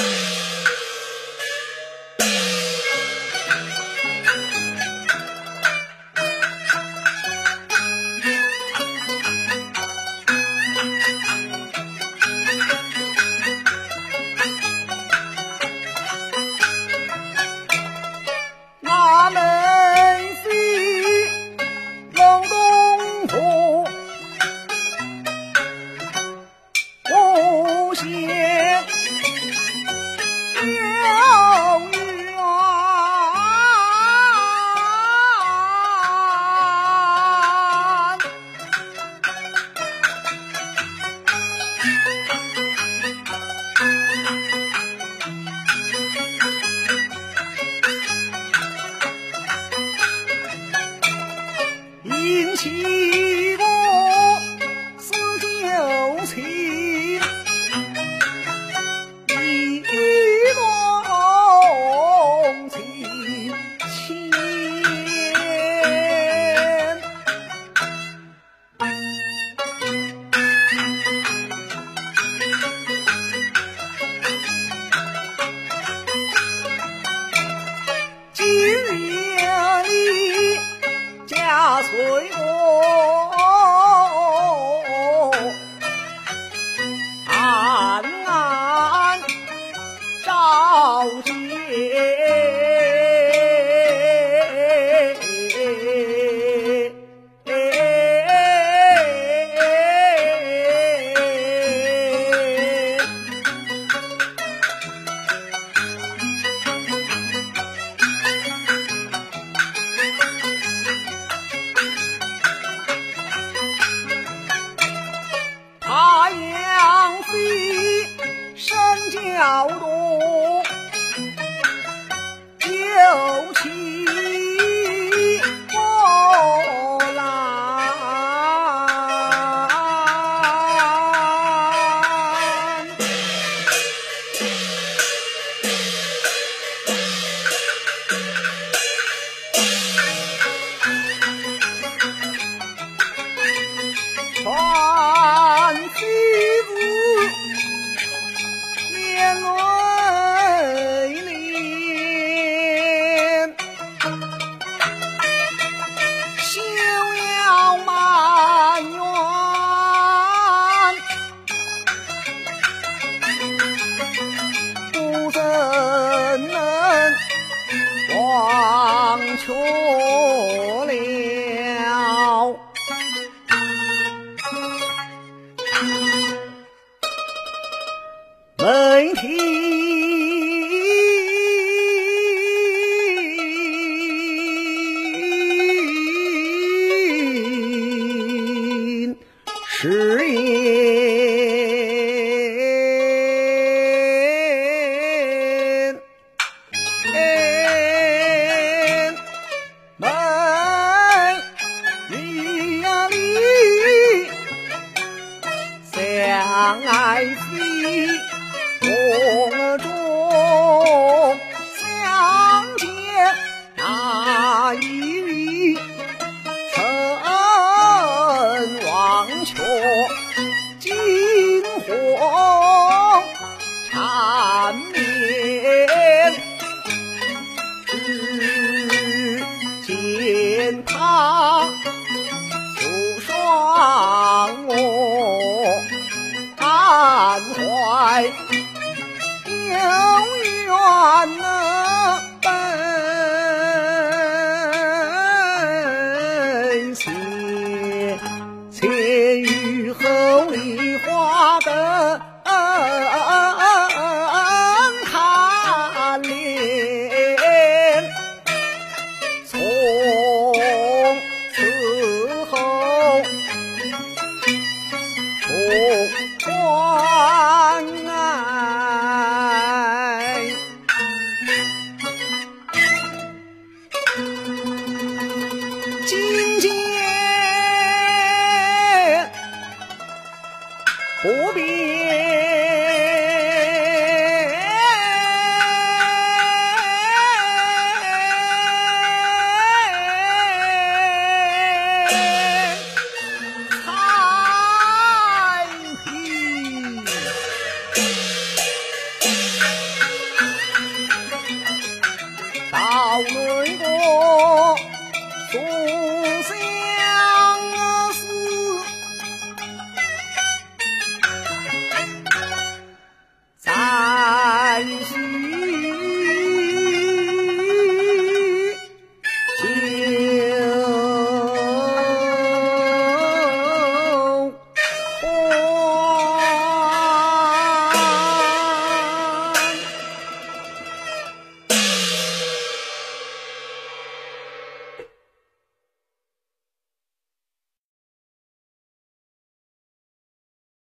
Yeah. 传奇物，念爱恋，休要埋怨，不怎能忘却。听，是也金黄缠绵。只见他不双我满怀有缘呐不还爱。今